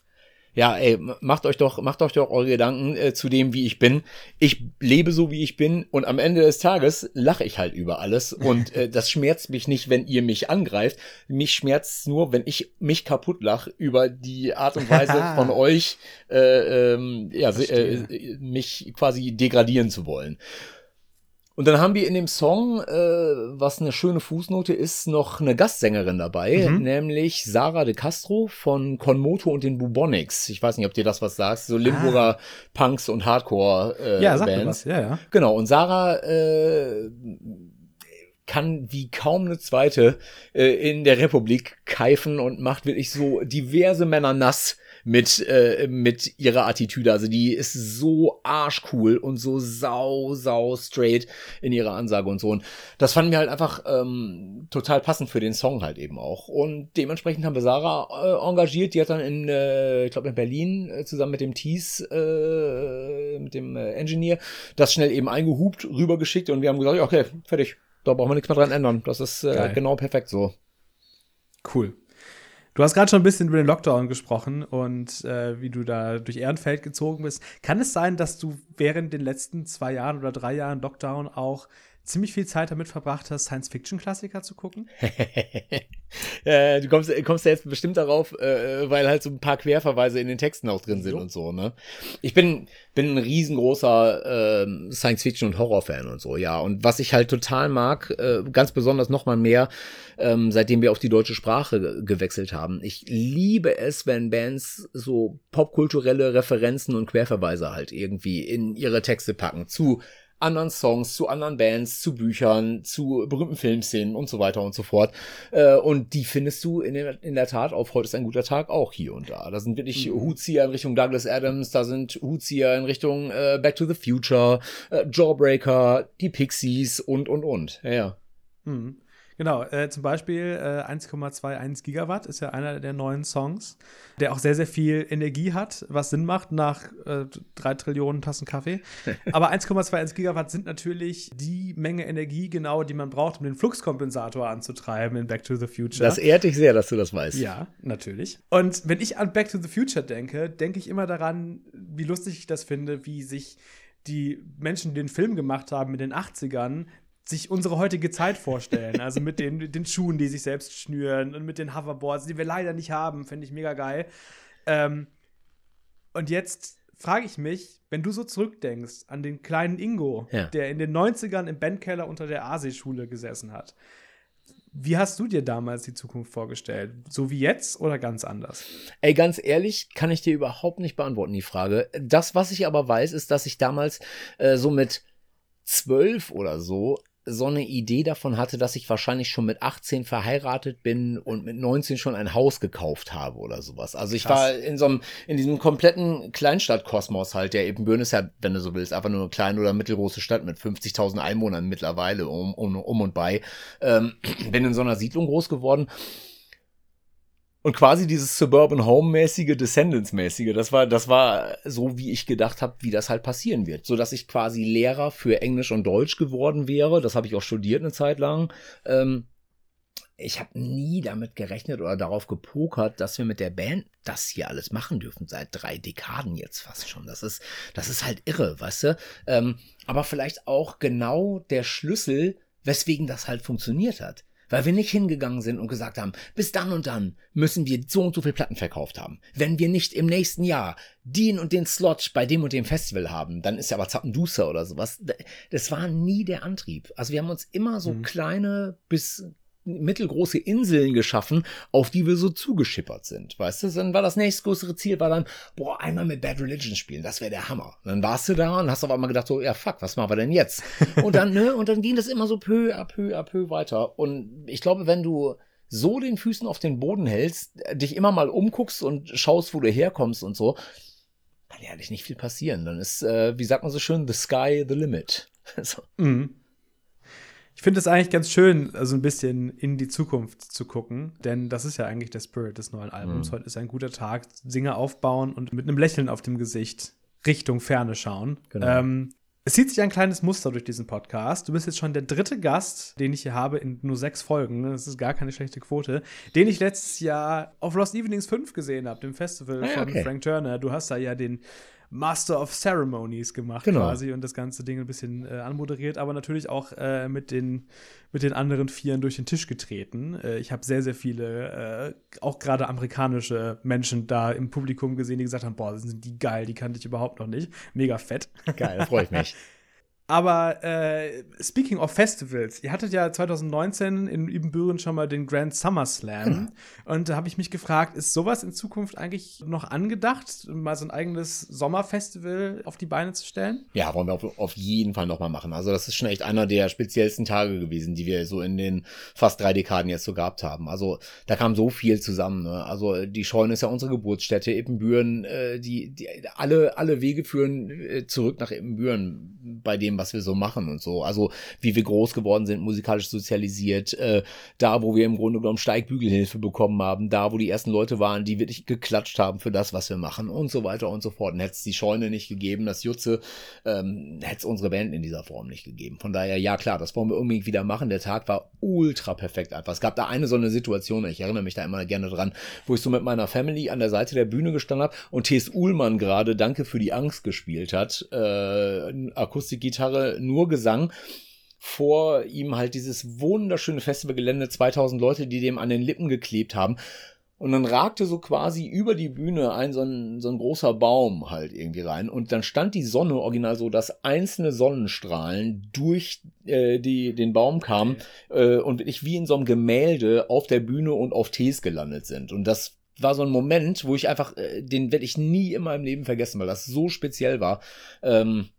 ja, ey, macht euch doch, macht euch doch eure Gedanken äh, zu dem, wie ich bin. Ich lebe so, wie ich bin und am Ende des Tages lache ich halt über alles und äh, das schmerzt mich nicht, wenn ihr mich angreift. Mich schmerzt nur, wenn ich mich kaputt lache über die Art und Weise von euch, äh, ähm, ja, äh, mich quasi degradieren zu wollen. Und dann haben wir in dem Song, äh, was eine schöne Fußnote ist, noch eine Gastsängerin dabei, mhm. nämlich Sarah de Castro von Conmoto und den Bubonics. Ich weiß nicht, ob dir das was sagst, so Limburger ah. Punks und Hardcore äh, ja, sag Bands. Was. Ja, ja. Genau, und Sarah äh, kann wie kaum eine zweite äh, in der Republik keifen und macht wirklich so diverse Männer nass mit, äh, mit ihrer Attitüde. Also die ist so arschcool und so sau, sau straight in ihrer Ansage und so. Und das fanden wir halt einfach ähm, total passend für den Song halt eben auch. Und dementsprechend haben wir Sarah äh, engagiert. Die hat dann in, äh, ich glaube in Berlin äh, zusammen mit dem Tees, äh, mit dem äh, Engineer, das schnell eben eingehupt, rübergeschickt und wir haben gesagt, okay, fertig. Da brauchen wir nichts mehr dran ändern. Das ist äh, genau perfekt so. Cool. Du hast gerade schon ein bisschen über den Lockdown gesprochen und äh, wie du da durch Ehrenfeld gezogen bist. Kann es sein, dass du während den letzten zwei Jahren oder drei Jahren Lockdown auch ziemlich viel Zeit damit verbracht hast, Science-Fiction-Klassiker zu gucken? äh, du kommst, kommst ja jetzt bestimmt darauf, äh, weil halt so ein paar Querverweise in den Texten auch drin sind so. und so, ne? Ich bin, bin ein riesengroßer äh, Science-Fiction- und Horror-Fan und so, ja. Und was ich halt total mag, äh, ganz besonders nochmal mehr, ähm, seitdem wir auf die deutsche Sprache gewechselt haben. Ich liebe es, wenn Bands so popkulturelle Referenzen und Querverweise halt irgendwie in ihre Texte packen zu anderen Songs, zu anderen Bands, zu Büchern, zu berühmten Filmszenen und so weiter und so fort. Äh, und die findest du in, der, in der Tat auf Heute ist ein guter Tag auch hier und da. Da sind wirklich mhm. Hutzieher in Richtung Douglas Adams, da sind Hutzieher in Richtung äh, Back to the Future, äh, Jawbreaker, die Pixies und, und, und. Ja, ja. Mhm. Genau, äh, zum Beispiel äh, 1,21 Gigawatt ist ja einer der neuen Songs, der auch sehr, sehr viel Energie hat, was Sinn macht nach äh, drei Trillionen Tassen Kaffee. Aber 1,21 Gigawatt sind natürlich die Menge Energie genau, die man braucht, um den Fluxkompensator anzutreiben in Back to the Future. Das ehrt dich sehr, dass du das weißt. Ja, natürlich. Und wenn ich an Back to the Future denke, denke ich immer daran, wie lustig ich das finde, wie sich die Menschen, die den Film gemacht haben in den 80ern, sich unsere heutige Zeit vorstellen. Also mit den, den Schuhen, die sich selbst schnüren und mit den Hoverboards, die wir leider nicht haben, finde ich mega geil. Ähm, und jetzt frage ich mich, wenn du so zurückdenkst an den kleinen Ingo, ja. der in den 90ern im Bandkeller unter der ASE-Schule gesessen hat. Wie hast du dir damals die Zukunft vorgestellt? So wie jetzt oder ganz anders? Ey, ganz ehrlich, kann ich dir überhaupt nicht beantworten, die Frage. Das, was ich aber weiß, ist, dass ich damals äh, so mit zwölf oder so so eine Idee davon hatte, dass ich wahrscheinlich schon mit 18 verheiratet bin und mit 19 schon ein Haus gekauft habe oder sowas. Also ich Krass. war in so einem, in diesem kompletten Kleinstadtkosmos halt, der eben Böhn ist ja, wenn du so willst, einfach nur eine kleine oder mittelgroße Stadt mit 50.000 Einwohnern mittlerweile um, um, um und bei. Ähm, bin in so einer Siedlung groß geworden und quasi dieses Suburban Home-mäßige, Descendants-mäßige, das war, das war so, wie ich gedacht habe, wie das halt passieren wird. So dass ich quasi Lehrer für Englisch und Deutsch geworden wäre. Das habe ich auch studiert eine Zeit lang. Ähm, ich habe nie damit gerechnet oder darauf gepokert, dass wir mit der Band das hier alles machen dürfen, seit drei Dekaden jetzt fast schon. Das ist, das ist halt irre, weißt du? Ähm, aber vielleicht auch genau der Schlüssel, weswegen das halt funktioniert hat weil wir nicht hingegangen sind und gesagt haben, bis dann und dann müssen wir so und so viel Platten verkauft haben. Wenn wir nicht im nächsten Jahr den und den Slot bei dem und dem Festival haben, dann ist ja aber Zappenduster oder sowas. Das war nie der Antrieb. Also wir haben uns immer so mhm. kleine bis mittelgroße Inseln geschaffen, auf die wir so zugeschippert sind. Weißt du, dann war das nächstgrößere Ziel, war dann, boah, einmal mit Bad Religion spielen, das wäre der Hammer. Und dann warst du da und hast auf einmal gedacht, so, ja, fuck, was machen wir denn jetzt? und dann, ne, und dann ging das immer so peu à peu à peu weiter. Und ich glaube, wenn du so den Füßen auf den Boden hältst, dich immer mal umguckst und schaust, wo du herkommst und so, kann ja eigentlich nicht viel passieren. Dann ist, äh, wie sagt man so schön, the sky the limit. so. mhm. Ich finde es eigentlich ganz schön, also ein bisschen in die Zukunft zu gucken, denn das ist ja eigentlich der Spirit des neuen Albums. Mhm. Heute ist ein guter Tag, Dinge aufbauen und mit einem Lächeln auf dem Gesicht Richtung Ferne schauen. Genau. Ähm, es zieht sich ein kleines Muster durch diesen Podcast. Du bist jetzt schon der dritte Gast, den ich hier habe in nur sechs Folgen. Das ist gar keine schlechte Quote. Den ich letztes Jahr auf Lost Evenings 5 gesehen habe, dem Festival ah, von okay. Frank Turner. Du hast da ja den Master of Ceremonies gemacht genau. quasi und das ganze Ding ein bisschen äh, anmoderiert, aber natürlich auch äh, mit, den, mit den anderen Vieren durch den Tisch getreten. Äh, ich habe sehr, sehr viele, äh, auch gerade amerikanische Menschen da im Publikum gesehen, die gesagt haben, boah, sind die geil, die kannte ich überhaupt noch nicht. Mega fett. Geil, freue ich mich. Aber äh, speaking of Festivals, ihr hattet ja 2019 in Ibbenbüren schon mal den Grand Summer Slam. Hm. Und da habe ich mich gefragt, ist sowas in Zukunft eigentlich noch angedacht, mal so ein eigenes Sommerfestival auf die Beine zu stellen? Ja, wollen wir auf, auf jeden Fall nochmal machen. Also das ist schon echt einer der speziellsten Tage gewesen, die wir so in den fast drei Dekaden jetzt so gehabt haben. Also da kam so viel zusammen. Ne? Also die Scheune ist ja unsere Geburtsstätte, Ippenbüren, äh, die, die, alle, alle Wege führen äh, zurück nach Ippenbüren bei dem, was wir so machen und so. Also wie wir groß geworden sind, musikalisch sozialisiert, äh, da, wo wir im Grunde genommen Steigbügelhilfe bekommen haben, da, wo die ersten Leute waren, die wirklich geklatscht haben für das, was wir machen und so weiter und so fort. Und hätte es die Scheune nicht gegeben, das Jutze, ähm, hätte es unsere Band in dieser Form nicht gegeben. Von daher, ja klar, das wollen wir unbedingt wieder machen. Der Tag war ultra perfekt einfach. Es gab da eine so eine Situation, ich erinnere mich da immer gerne dran, wo ich so mit meiner Family an der Seite der Bühne gestanden habe und T.S. Uhlmann gerade Danke für die Angst gespielt hat. Äh, Akustikgitarre Gitarre, nur Gesang. Vor ihm halt dieses wunderschöne Festivalgelände, 2000 Leute, die dem an den Lippen geklebt haben. Und dann ragte so quasi über die Bühne ein so ein, so ein großer Baum halt irgendwie rein. Und dann stand die Sonne original so, dass einzelne Sonnenstrahlen durch äh, die, den Baum kamen äh, und wirklich wie in so einem Gemälde auf der Bühne und auf Tees gelandet sind. Und das war so ein Moment, wo ich einfach, äh, den werde ich nie in meinem Leben vergessen, weil das so speziell war. Ähm,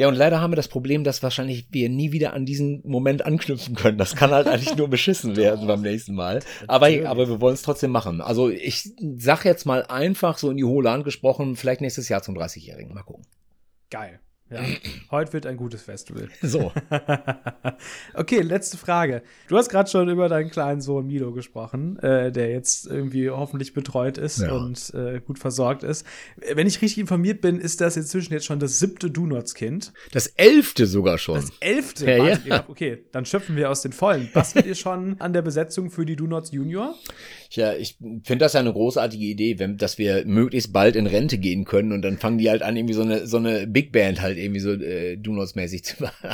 ja, und leider haben wir das Problem, dass wahrscheinlich wir nie wieder an diesen Moment anknüpfen können. Das kann halt eigentlich nur beschissen werden beim nächsten Mal. Aber, aber wir wollen es trotzdem machen. Also ich sag jetzt mal einfach so in die hohle Hand gesprochen, vielleicht nächstes Jahr zum 30-Jährigen. Mal gucken. Geil. Ja, heute wird ein gutes Festival. So. okay, letzte Frage. Du hast gerade schon über deinen kleinen Sohn Milo gesprochen, äh, der jetzt irgendwie hoffentlich betreut ist ja. und äh, gut versorgt ist. Wenn ich richtig informiert bin, ist das inzwischen jetzt schon das siebte Do-Nots-Kind. Das elfte sogar schon. Das elfte? Ja, ja. Okay, dann schöpfen wir aus den Vollen. Bastelt ihr schon an der Besetzung für die Do-Nots Junior? Ja, ich finde das ja eine großartige Idee, wenn, dass wir möglichst bald in Rente gehen können und dann fangen die halt an, irgendwie so eine, so eine Big Band halt irgendwie so äh, Do-Nots-mäßig zu machen.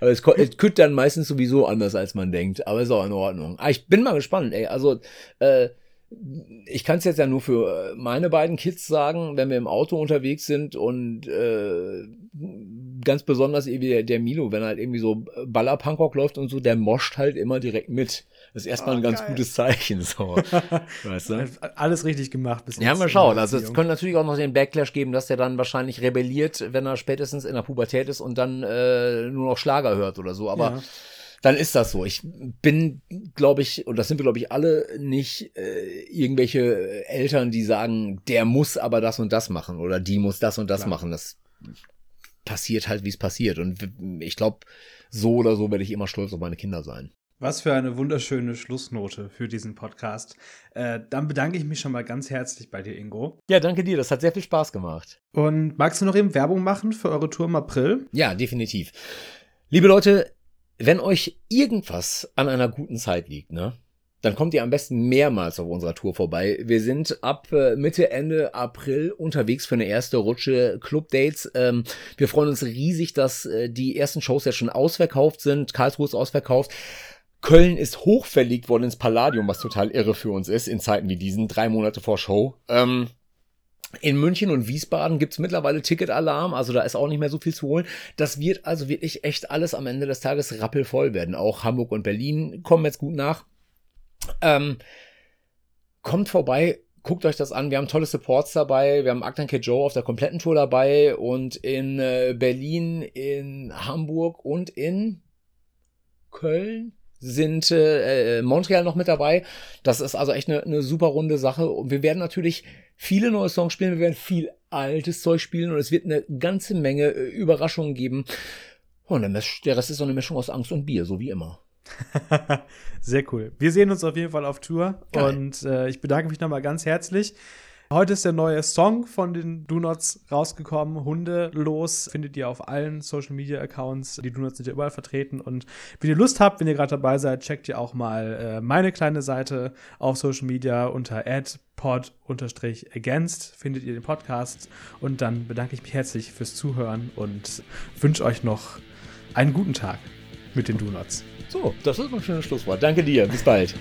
Aber es, es könnte dann meistens sowieso anders, als man denkt. Aber ist auch in Ordnung. Ah, ich bin mal gespannt, ey. Also, äh, ich kann es jetzt ja nur für äh, meine beiden Kids sagen, wenn wir im Auto unterwegs sind und äh, ganz besonders irgendwie der, der Milo, wenn halt irgendwie so Baller Punkrock läuft und so, der moscht halt immer direkt mit. Das ist erstmal oh, ein ganz geil. gutes Zeichen, so. weißt du? Alles richtig gemacht. Bis ja, mal schauen. Also es könnte natürlich auch noch den Backlash geben, dass der dann wahrscheinlich rebelliert, wenn er spätestens in der Pubertät ist und dann äh, nur noch Schlager hört oder so. Aber ja dann ist das so. Ich bin, glaube ich, und das sind wir, glaube ich, alle nicht äh, irgendwelche Eltern, die sagen, der muss aber das und das machen oder die muss das und das Klar. machen. Das passiert halt, wie es passiert. Und ich glaube, so oder so werde ich immer stolz auf meine Kinder sein. Was für eine wunderschöne Schlussnote für diesen Podcast. Äh, dann bedanke ich mich schon mal ganz herzlich bei dir, Ingo. Ja, danke dir. Das hat sehr viel Spaß gemacht. Und magst du noch eben Werbung machen für eure Tour im April? Ja, definitiv. Liebe Leute, wenn euch irgendwas an einer guten Zeit liegt, ne? Dann kommt ihr am besten mehrmals auf unserer Tour vorbei. Wir sind ab äh, Mitte, Ende April unterwegs für eine erste Rutsche Club-Dates. Ähm, wir freuen uns riesig, dass äh, die ersten Shows jetzt schon ausverkauft sind. Karlsruhe ist ausverkauft. Köln ist hochverlegt worden ins Palladium, was total irre für uns ist, in Zeiten wie diesen, drei Monate vor Show. Ähm, in München und Wiesbaden gibt's mittlerweile Ticketalarm, also da ist auch nicht mehr so viel zu holen. Das wird also wirklich echt alles am Ende des Tages rappelvoll werden. Auch Hamburg und Berlin kommen jetzt gut nach. Ähm, kommt vorbei, guckt euch das an. Wir haben tolle Supports dabei. Wir haben Actan K. Joe auf der kompletten Tour dabei und in äh, Berlin, in Hamburg und in Köln sind äh, Montreal noch mit dabei. Das ist also echt eine, eine super runde Sache. Und wir werden natürlich viele neue Songs spielen, wir werden viel altes Zeug spielen und es wird eine ganze Menge äh, Überraschungen geben. Und der Rest ist so eine Mischung aus Angst und Bier, so wie immer. Sehr cool. Wir sehen uns auf jeden Fall auf Tour Geil. und äh, ich bedanke mich nochmal ganz herzlich. Heute ist der neue Song von den Donuts rausgekommen. Hunde los findet ihr auf allen Social Media Accounts. Die Donuts sind ja überall vertreten. Und wenn ihr Lust habt, wenn ihr gerade dabei seid, checkt ihr auch mal äh, meine kleine Seite auf Social Media unter pod-against findet ihr den Podcast. Und dann bedanke ich mich herzlich fürs Zuhören und wünsche euch noch einen guten Tag mit den Donuts. So, das ist ein schönes Schlusswort. Danke dir. Bis bald.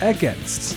Against